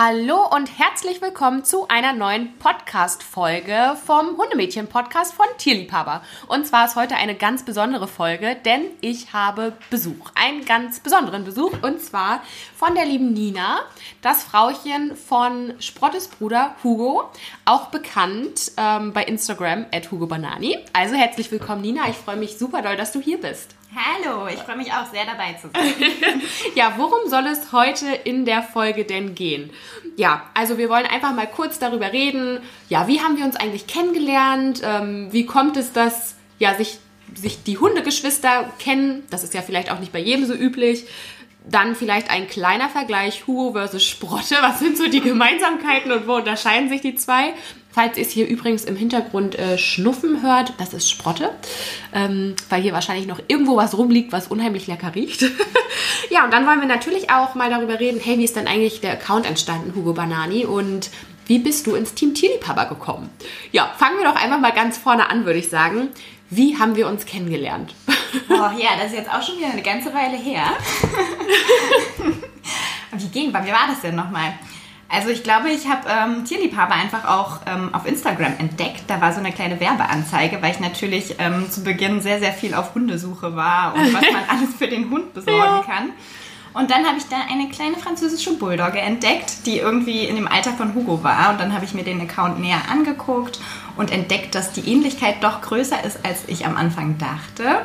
Hallo und herzlich willkommen zu einer neuen Podcast-Folge vom Hundemädchen-Podcast von Tierliebhaber. Und zwar ist heute eine ganz besondere Folge, denn ich habe Besuch. Einen ganz besonderen Besuch und zwar von der lieben Nina, das Frauchen von Sprottes Bruder Hugo, auch bekannt ähm, bei Instagram at Hugo Banani. Also herzlich willkommen, Nina. Ich freue mich super doll, dass du hier bist. Hallo, ich freue mich auch sehr dabei zu sein. ja, worum soll es heute in der Folge denn gehen? Ja, also wir wollen einfach mal kurz darüber reden. Ja, wie haben wir uns eigentlich kennengelernt? Ähm, wie kommt es, dass ja sich sich die Hundegeschwister kennen? Das ist ja vielleicht auch nicht bei jedem so üblich. Dann vielleicht ein kleiner Vergleich Hugo versus Sprotte. Was sind so die Gemeinsamkeiten und wo unterscheiden sich die zwei? Falls ihr es hier übrigens im Hintergrund äh, schnuffen hört, das ist Sprotte, ähm, weil hier wahrscheinlich noch irgendwo was rumliegt, was unheimlich lecker riecht. ja, und dann wollen wir natürlich auch mal darüber reden, hey, wie ist denn eigentlich der Account entstanden, Hugo Banani, und wie bist du ins Team Tierliebhaber gekommen? Ja, fangen wir doch einfach mal ganz vorne an, würde ich sagen. Wie haben wir uns kennengelernt? Oh ja, das ist jetzt auch schon wieder eine ganze Weile her. wie ging, wie war das denn nochmal? Also ich glaube, ich habe ähm, Tierliebhaber einfach auch ähm, auf Instagram entdeckt. Da war so eine kleine Werbeanzeige, weil ich natürlich ähm, zu Beginn sehr, sehr viel auf Hundesuche war und was man alles für den Hund besorgen ja. kann. Und dann habe ich da eine kleine französische Bulldogge entdeckt, die irgendwie in dem Alter von Hugo war. Und dann habe ich mir den Account näher angeguckt und entdeckt, dass die Ähnlichkeit doch größer ist, als ich am Anfang dachte.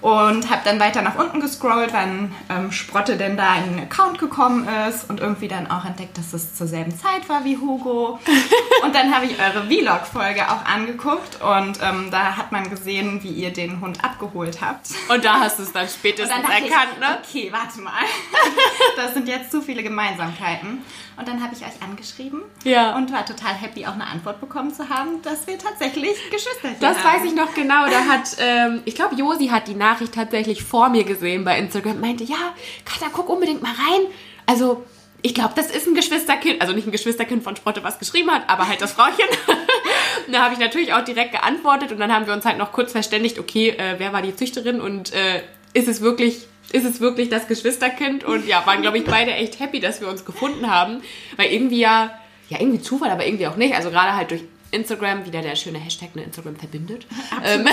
Und habe dann weiter nach unten gescrollt, wann ähm, Sprotte denn da in den Account gekommen ist und irgendwie dann auch entdeckt, dass es zur selben Zeit war wie Hugo. und dann habe ich eure Vlog-Folge auch angeguckt und ähm, da hat man gesehen, wie ihr den Hund abgeholt habt. Und da hast du es dann spätestens dann erkannt, ich, ne? Okay, warte mal. das sind jetzt zu viele Gemeinsamkeiten. Und dann habe ich euch angeschrieben ja. und war total happy, auch eine Antwort bekommen zu haben, dass wir tatsächlich Geschwister sind. Das haben. weiß ich noch genau. Da hat, ähm, ich glaube, Josi hat die Nachricht tatsächlich vor mir gesehen bei Instagram. Meinte, ja, Katha, guck unbedingt mal rein. Also, ich glaube, das ist ein Geschwisterkind, also nicht ein Geschwisterkind von Sprotte, was geschrieben hat, aber halt das Frauchen. da habe ich natürlich auch direkt geantwortet und dann haben wir uns halt noch kurz verständigt, okay, äh, wer war die Züchterin und äh, ist es wirklich ist es wirklich das Geschwisterkind und ja, waren, glaube ich, beide echt happy, dass wir uns gefunden haben, weil irgendwie ja, ja, irgendwie Zufall, aber irgendwie auch nicht, also gerade halt durch Instagram, wieder der schöne Hashtag, ne, Instagram verbindet. Ähm,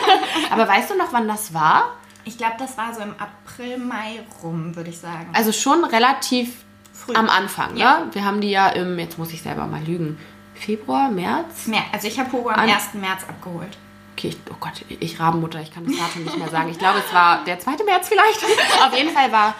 aber weißt du noch, wann das war? Ich glaube, das war so im April, Mai rum, würde ich sagen. Also schon relativ Früh. am Anfang, ja. Ne? Wir haben die ja im, jetzt muss ich selber mal lügen, Februar, März? Mehr. Also ich habe Hugo am An 1. März abgeholt okay, ich, oh Gott, ich Rabenmutter, ich kann das Datum nicht mehr sagen. Ich glaube, es war der 2. März vielleicht. Auf jeden Fall war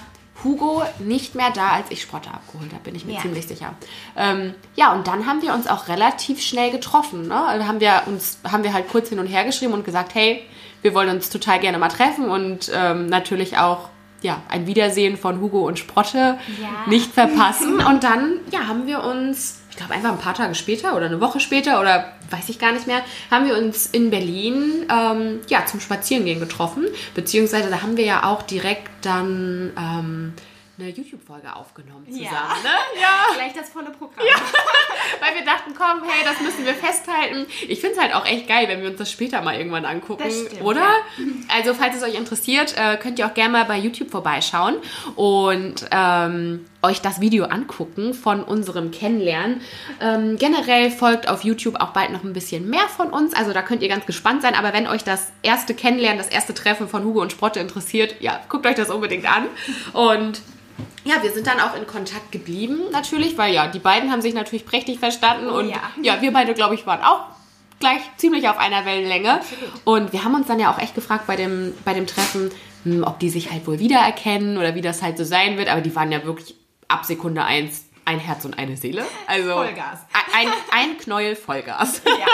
Hugo nicht mehr da, als ich Sprotte abgeholt habe, bin ich mir ja. ziemlich sicher. Ähm, ja, und dann haben wir uns auch relativ schnell getroffen. Ne? Also haben wir uns, haben wir halt kurz hin und her geschrieben und gesagt, hey, wir wollen uns total gerne mal treffen und ähm, natürlich auch ja, ein Wiedersehen von Hugo und Sprotte ja. nicht verpassen. Und dann ja, haben wir uns glaube einfach ein paar Tage später oder eine Woche später oder weiß ich gar nicht mehr, haben wir uns in Berlin ähm, ja, zum Spazierengehen getroffen. Beziehungsweise da haben wir ja auch direkt dann ähm, eine YouTube-Folge aufgenommen zusammen. Ja. Ne? ja. Gleich das volle Programm. Ja. Weil wir dachten, komm, hey, das müssen wir festhalten. Ich finde es halt auch echt geil, wenn wir uns das später mal irgendwann angucken, stimmt, oder? Ja. Also, falls es euch interessiert, äh, könnt ihr auch gerne mal bei YouTube vorbeischauen und ähm, euch das Video angucken von unserem Kennenlernen. Ähm, generell folgt auf YouTube auch bald noch ein bisschen mehr von uns. Also da könnt ihr ganz gespannt sein. Aber wenn euch das erste Kennenlernen, das erste Treffen von Hugo und Sprotte interessiert, ja, guckt euch das unbedingt an. Und ja, wir sind dann auch in Kontakt geblieben, natürlich, weil ja, die beiden haben sich natürlich prächtig verstanden oh, und ja. ja, wir beide, glaube ich, waren auch gleich ziemlich auf einer Wellenlänge. Absolut. Und wir haben uns dann ja auch echt gefragt bei dem, bei dem Treffen, hm, ob die sich halt wohl wiedererkennen oder wie das halt so sein wird. Aber die waren ja wirklich ab Sekunde eins ein Herz und eine Seele. Also Vollgas. Ein, ein Knäuel Vollgas. Ja.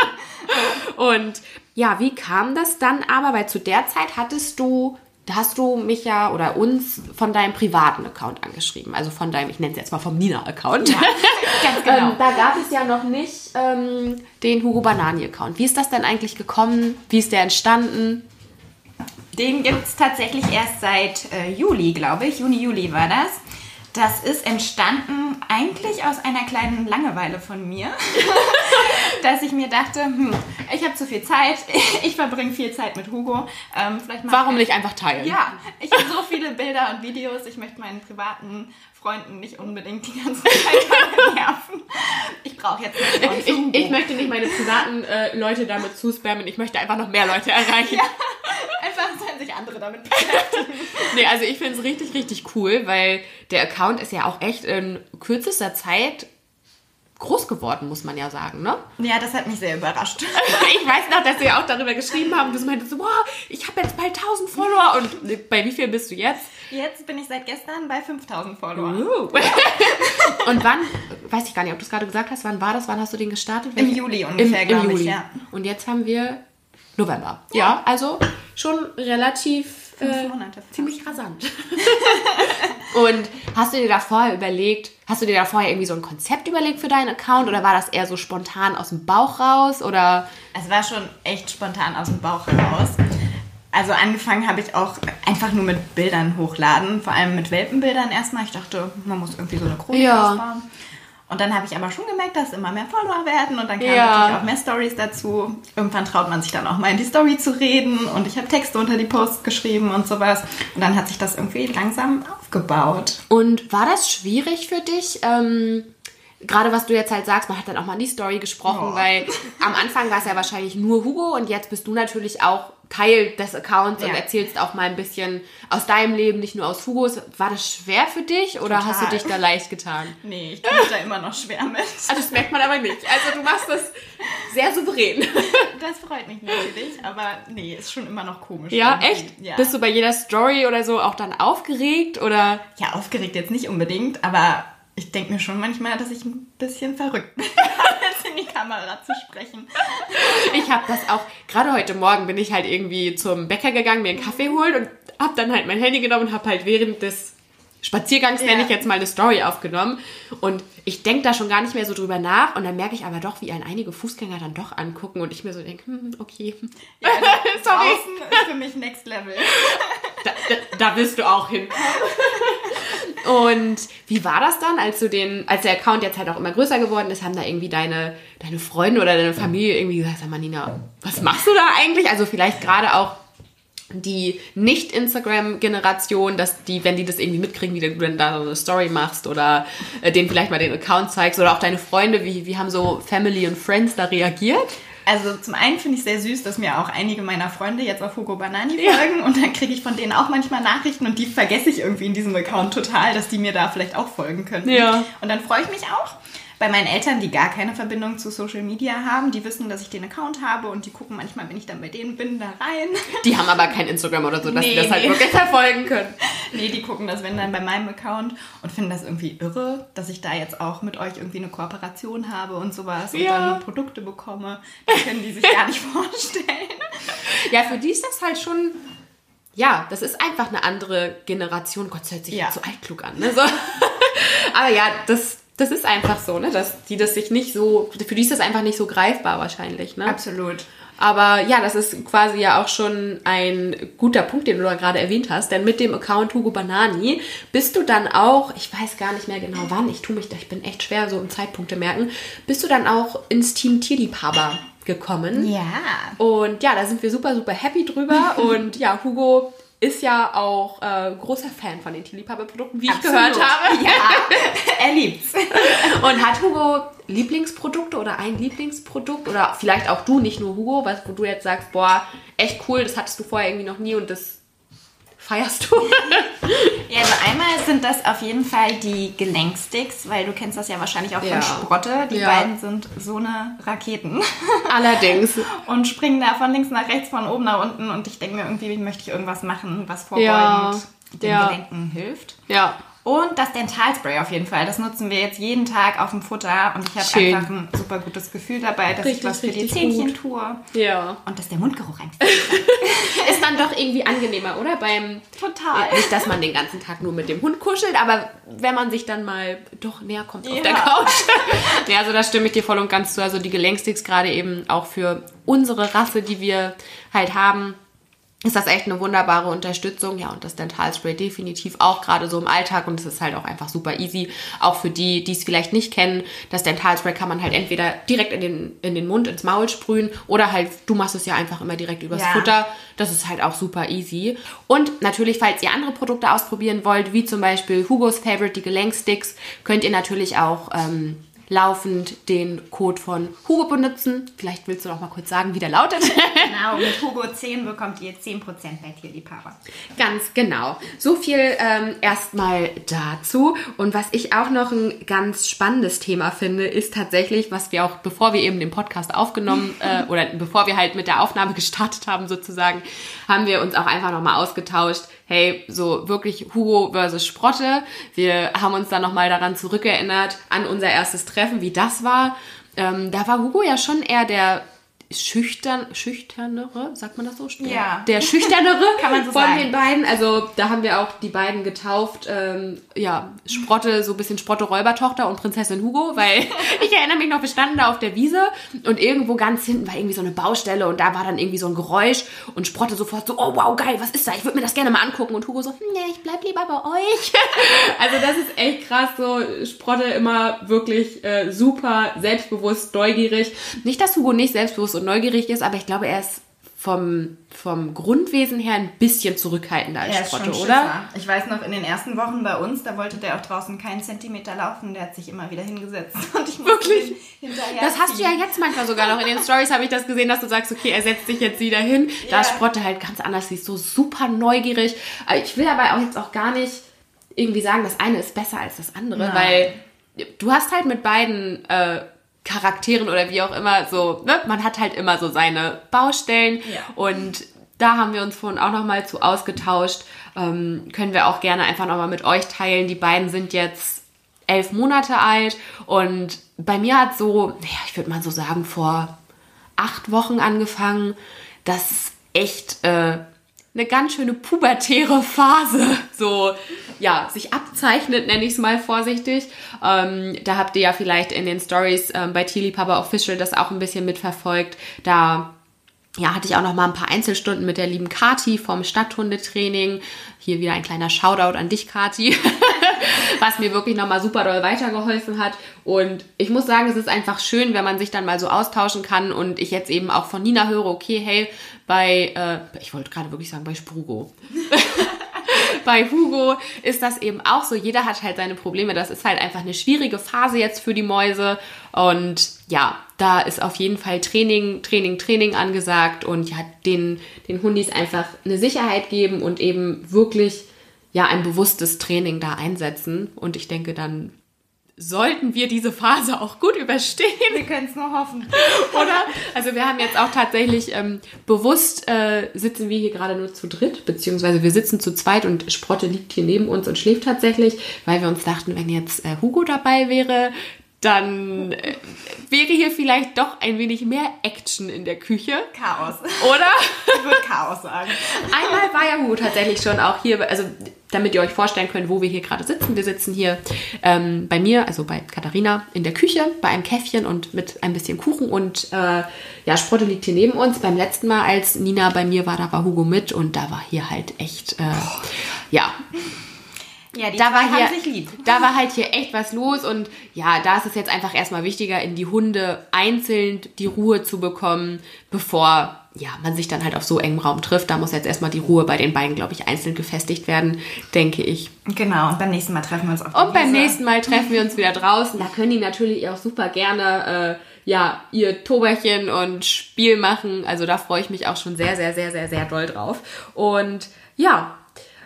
und ja, wie kam das dann aber? Weil zu der Zeit hattest du da hast du mich ja oder uns von deinem privaten Account angeschrieben. Also von deinem, ich nenne es jetzt mal vom Nina-Account. Ja, ganz genau. ähm, da gab es ja noch nicht ähm, den Hugo Banani-Account. Wie ist das denn eigentlich gekommen? Wie ist der entstanden? Den gibt es tatsächlich erst seit äh, Juli, glaube ich. Juni, Juli war das. Das ist entstanden eigentlich aus einer kleinen Langeweile von mir, dass ich mir dachte, hm, ich habe zu viel Zeit, ich verbringe viel Zeit mit Hugo. Ähm, Warum nicht einfach teilen? Ja, ich habe so viele Bilder und Videos, ich möchte meinen privaten Freunden nicht unbedingt die ganze Zeit nerven. Ich brauche jetzt nicht ich, ich, möchte nicht meine privaten äh, Leute damit zuspammen, ich möchte einfach noch mehr Leute erreichen. Ja, sich andere damit beschäftigen. nee, also ich finde es richtig, richtig cool, weil der Account ist ja auch echt in kürzester Zeit groß geworden, muss man ja sagen, ne? Ja, das hat mich sehr überrascht. ich weiß noch, dass wir auch darüber geschrieben haben. Du meintest so, wow, ich habe jetzt bald 1000 Follower. Und bei wie viel bist du jetzt? Jetzt bin ich seit gestern bei 5000 Follower. Uh. und wann, weiß ich gar nicht, ob du es gerade gesagt hast, wann war das? Wann hast du den gestartet? Im Juli ungefähr, glaube ich, ja. Und jetzt haben wir November. Ja, also schon relativ Fünf äh, Monate. Äh, ziemlich rasant. und hast du dir da vorher überlegt, hast du dir da vorher irgendwie so ein Konzept überlegt für deinen Account oder war das eher so spontan aus dem Bauch raus oder? Es war schon echt spontan aus dem Bauch heraus. Also angefangen habe ich auch einfach nur mit Bildern hochladen, vor allem mit Welpenbildern erstmal. Ich dachte, man muss irgendwie so eine Chronik ja. ausbauen. Und dann habe ich aber schon gemerkt, dass immer mehr Follower werden und dann kamen ja. natürlich auch mehr Stories dazu. Irgendwann traut man sich dann auch mal in die Story zu reden und ich habe Texte unter die Posts geschrieben und sowas. Und dann hat sich das irgendwie langsam aufgebaut. Und war das schwierig für dich? Ähm gerade was du jetzt halt sagst, man hat dann auch mal in die Story gesprochen, oh. weil am Anfang war es ja wahrscheinlich nur Hugo und jetzt bist du natürlich auch Teil des Accounts ja. und erzählst auch mal ein bisschen aus deinem Leben, nicht nur aus Hugos. War das schwer für dich oder Total. hast du dich da leicht getan? Nee, ich tue mich da immer noch schwer mit. Also das merkt man aber nicht. Also du machst das sehr souverän. Das freut mich natürlich, aber nee, ist schon immer noch komisch. Ja, irgendwie. echt? Ja. Bist du bei jeder Story oder so auch dann aufgeregt oder? Ja, aufgeregt jetzt nicht unbedingt, aber ich denke mir schon manchmal, dass ich ein bisschen verrückt bin, jetzt in die Kamera zu sprechen. Ich habe das auch, gerade heute Morgen bin ich halt irgendwie zum Bäcker gegangen, mir einen Kaffee holen und habe dann halt mein Handy genommen und habe halt während des Spaziergangs, ja. nenne ich jetzt mal eine Story aufgenommen. Und ich denke da schon gar nicht mehr so drüber nach. Und dann merke ich aber doch, wie ein einige Fußgänger dann doch angucken und ich mir so denke, hm, okay. Ja, Sorry. ist für mich Next Level. Da, da, da willst du auch hin. Und wie war das dann, als du den, als der Account jetzt halt auch immer größer geworden ist, haben da irgendwie deine, deine Freunde oder deine Familie irgendwie gesagt, sag mal Nina, was machst du da eigentlich? Also vielleicht gerade auch die Nicht-Instagram-Generation, dass die, wenn die das irgendwie mitkriegen, wie du dann da so eine Story machst oder äh, denen vielleicht mal den Account zeigst oder auch deine Freunde, wie, wie haben so Family und Friends da reagiert? Also zum einen finde ich sehr süß, dass mir auch einige meiner Freunde jetzt auf Hugo Banani folgen ja. und dann kriege ich von denen auch manchmal Nachrichten und die vergesse ich irgendwie in diesem Account total, dass die mir da vielleicht auch folgen können. Ja. Und dann freue ich mich auch. Bei meinen Eltern, die gar keine Verbindung zu Social Media haben, die wissen, dass ich den Account habe und die gucken manchmal, wenn ich dann bei denen bin, da rein. Die haben aber kein Instagram oder so, dass nee, sie das halt nee. wirklich verfolgen können. Nee, die gucken das, wenn dann bei meinem Account und finden das irgendwie irre, dass ich da jetzt auch mit euch irgendwie eine Kooperation habe und sowas und ja. dann Produkte bekomme. Das können die sich gar nicht vorstellen. Ja, für die ist das halt schon ja, das ist einfach eine andere Generation. Gott, das hört sich ja. so altklug an. Ne? So. Aber ja, das, das ist einfach so, ne? Dass die das sich nicht so, für die ist das einfach nicht so greifbar wahrscheinlich, ne? Absolut. Aber ja, das ist quasi ja auch schon ein guter Punkt, den du da gerade erwähnt hast. Denn mit dem Account Hugo Banani bist du dann auch, ich weiß gar nicht mehr genau wann, ich tue mich da, ich bin echt schwer so im Zeitpunkte merken, bist du dann auch ins Team Tierliebhaber gekommen. Ja. Und ja, da sind wir super, super happy drüber. Und ja, Hugo ist ja auch äh, großer Fan von den Tierliebhaberprodukten, wie Absolut. ich gehört habe. Ja, er liebt's. Und hat Hugo Lieblingsprodukte oder ein Lieblingsprodukt? Oder vielleicht auch du, nicht nur Hugo, was, wo du jetzt sagst, boah, echt cool, das hattest du vorher irgendwie noch nie und das feierst du? ja, also einmal sind das auf jeden Fall die Gelenksticks, weil du kennst das ja wahrscheinlich auch ja. von Sprotte. Die ja. beiden sind so eine Raketen. Allerdings. und springen da von links nach rechts, von oben nach unten und ich denke mir irgendwie, möchte ich irgendwas machen, was vorbeugend ja. den Gelenken hilft. Ja. Und das Dentalspray auf jeden Fall. Das nutzen wir jetzt jeden Tag auf dem Futter und ich habe einfach ein super gutes Gefühl dabei, dass richtig, ich was für die Zähnchen gut. tue. Ja. Und dass der Mundgeruch einfach ist dann doch irgendwie angenehmer, oder? Beim Total. Nicht, dass man den ganzen Tag nur mit dem Hund kuschelt, aber wenn man sich dann mal doch näher kommt ja. auf der Couch. ja, also da stimme ich dir voll und ganz zu. Also die Gelenksticks gerade eben auch für unsere Rasse, die wir halt haben, ist das echt eine wunderbare Unterstützung. Ja, und das Dentalspray definitiv auch gerade so im Alltag und es ist halt auch einfach super easy. Auch für die, die es vielleicht nicht kennen, das Dentalspray kann man halt entweder direkt in den, in den Mund, ins Maul sprühen oder halt, du machst es ja einfach immer direkt übers ja. Futter. Das ist halt auch super easy. Und natürlich, falls ihr andere Produkte ausprobieren wollt, wie zum Beispiel Hugos Favorite, die Gelenksticks, könnt ihr natürlich auch ähm, laufend den Code von Hugo benutzen. Vielleicht willst du noch mal kurz sagen, wie der lautet. Genau, mit Hugo 10 bekommt ihr 10% bei Tierliebhaber. Ganz genau. So viel ähm, erstmal dazu. Und was ich auch noch ein ganz spannendes Thema finde, ist tatsächlich, was wir auch, bevor wir eben den Podcast aufgenommen äh, oder bevor wir halt mit der Aufnahme gestartet haben sozusagen, haben wir uns auch einfach noch mal ausgetauscht hey, so wirklich Hugo versus Sprotte. Wir haben uns dann nochmal daran zurückerinnert, an unser erstes Treffen, wie das war. Ähm, da war Hugo ja schon eher der schüchtern, schüchternere, sagt man das so? Ja. Der schüchternere Kann man so von sagen. den beiden. Also da haben wir auch die beiden getauft. Ähm, ja, Sprotte, so ein bisschen Sprotte-Räubertochter und Prinzessin Hugo, weil ich erinnere mich noch, wir standen da auf der Wiese und irgendwo ganz hinten war irgendwie so eine Baustelle und da war dann irgendwie so ein Geräusch und Sprotte sofort so, oh wow, geil, was ist da? Ich würde mir das gerne mal angucken. Und Hugo so, nee, ich bleib lieber bei euch. also das ist echt krass, so Sprotte immer wirklich äh, super selbstbewusst, neugierig. Nicht, dass Hugo nicht selbstbewusst und neugierig ist, aber ich glaube, er ist vom, vom Grundwesen her ein bisschen zurückhaltender als er Sprotte, oder? Ich weiß noch, in den ersten Wochen bei uns, da wollte der auch draußen keinen Zentimeter laufen. Der hat sich immer wieder hingesetzt und ich Wirklich? hinterher Das hast du ja jetzt manchmal sogar noch. In den Stories habe ich das gesehen, dass du sagst, okay, er setzt sich jetzt wieder hin. Yeah. Da ist Sprotte halt ganz anders. Sie ist so super neugierig. Ich will aber auch jetzt auch gar nicht irgendwie sagen, das eine ist besser als das andere, Nein. weil du hast halt mit beiden... Äh, Charakteren oder wie auch immer so, ne? man hat halt immer so seine Baustellen ja. und da haben wir uns vorhin auch nochmal zu ausgetauscht. Ähm, können wir auch gerne einfach nochmal mit euch teilen. Die beiden sind jetzt elf Monate alt und bei mir hat so, ja, ich würde mal so sagen, vor acht Wochen angefangen, dass echt äh, eine ganz schöne pubertäre Phase so ja sich abzeichnet, nenne ich es mal vorsichtig. Ähm, da habt ihr ja vielleicht in den Stories ähm, bei Tilly Papa Official das auch ein bisschen mitverfolgt. Da ja, hatte ich auch noch mal ein paar Einzelstunden mit der lieben Kati vom Stadthundetraining. Hier wieder ein kleiner Shoutout an dich, Kati, was mir wirklich noch mal super doll weitergeholfen hat. Und ich muss sagen, es ist einfach schön, wenn man sich dann mal so austauschen kann und ich jetzt eben auch von Nina höre, okay, hey, bei, äh, ich wollte gerade wirklich sagen, bei Sprugo. bei Hugo ist das eben auch so. Jeder hat halt seine Probleme. Das ist halt einfach eine schwierige Phase jetzt für die Mäuse. Und ja, da ist auf jeden Fall Training, Training, Training angesagt und ja, den, den Hundis einfach eine Sicherheit geben und eben wirklich ja ein bewusstes Training da einsetzen. Und ich denke, dann sollten wir diese Phase auch gut überstehen. Wir können es nur hoffen. Oder? Also wir haben jetzt auch tatsächlich ähm, bewusst äh, sitzen wir hier gerade nur zu dritt, beziehungsweise wir sitzen zu zweit und Sprotte liegt hier neben uns und schläft tatsächlich, weil wir uns dachten, wenn jetzt äh, Hugo dabei wäre, dann äh, wäre hier vielleicht doch ein wenig mehr Action in der Küche. Chaos. Oder? Ich würde Chaos sagen. Einmal war ja Hugo tatsächlich schon auch hier, also damit ihr euch vorstellen könnt, wo wir hier gerade sitzen. Wir sitzen hier ähm, bei mir, also bei Katharina, in der Küche, bei einem Käffchen und mit ein bisschen Kuchen. Und äh, ja, Sprotte liegt hier neben uns. Beim letzten Mal, als Nina bei mir war, da war Hugo mit und da war hier halt echt, äh, ja. Ja, die da war hier, sich lieb. Da war halt hier echt was los und ja, da ist es jetzt einfach erstmal wichtiger, in die Hunde einzeln die Ruhe zu bekommen, bevor ja, man sich dann halt auf so engem Raum trifft. Da muss jetzt erstmal die Ruhe bei den beiden, glaube ich, einzeln gefestigt werden, denke ich. Genau, und beim nächsten Mal treffen wir uns auf Und beim nächsten Mal treffen wir uns wieder draußen. Da können die natürlich auch super gerne, äh, ja, ihr Toberchen und Spiel machen. Also da freue ich mich auch schon sehr, sehr, sehr, sehr, sehr doll drauf. Und ja,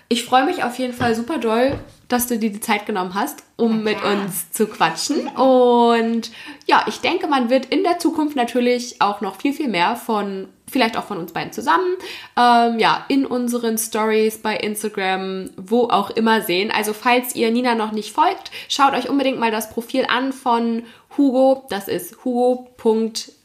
ich freue mich auf jeden Fall super doll, dass du dir die Zeit genommen hast, um mit uns zu quatschen. Und ja, ich denke, man wird in der Zukunft natürlich auch noch viel, viel mehr von, vielleicht auch von uns beiden zusammen, ähm, ja, in unseren Stories bei Instagram, wo auch immer sehen. Also falls ihr Nina noch nicht folgt, schaut euch unbedingt mal das Profil an von Hugo. Das ist hugo.de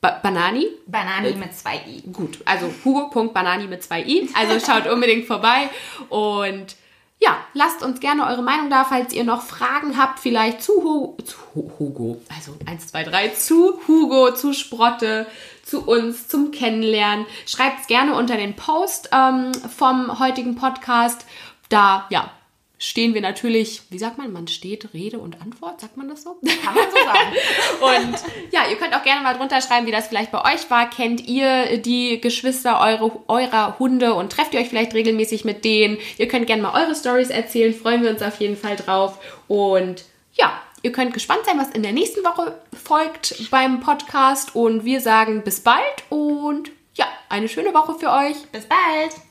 Ba Banani? Banani mit zwei I. Gut, also hugo.banani mit zwei I. Also schaut unbedingt vorbei und ja, lasst uns gerne eure Meinung da, falls ihr noch Fragen habt, vielleicht zu, Hu zu Hugo, also 1, 2, 3, zu Hugo, zu Sprotte, zu uns, zum Kennenlernen. Schreibt es gerne unter den Post ähm, vom heutigen Podcast. Da, ja, stehen wir natürlich, wie sagt man, man steht Rede und Antwort, sagt man das so? Kann man so sagen. und ja, ihr könnt auch gerne mal drunter schreiben, wie das vielleicht bei euch war. Kennt ihr die Geschwister eure, eurer Hunde und trefft ihr euch vielleicht regelmäßig mit denen? Ihr könnt gerne mal eure Stories erzählen, freuen wir uns auf jeden Fall drauf. Und ja, ihr könnt gespannt sein, was in der nächsten Woche folgt beim Podcast. Und wir sagen bis bald und ja, eine schöne Woche für euch. Bis bald.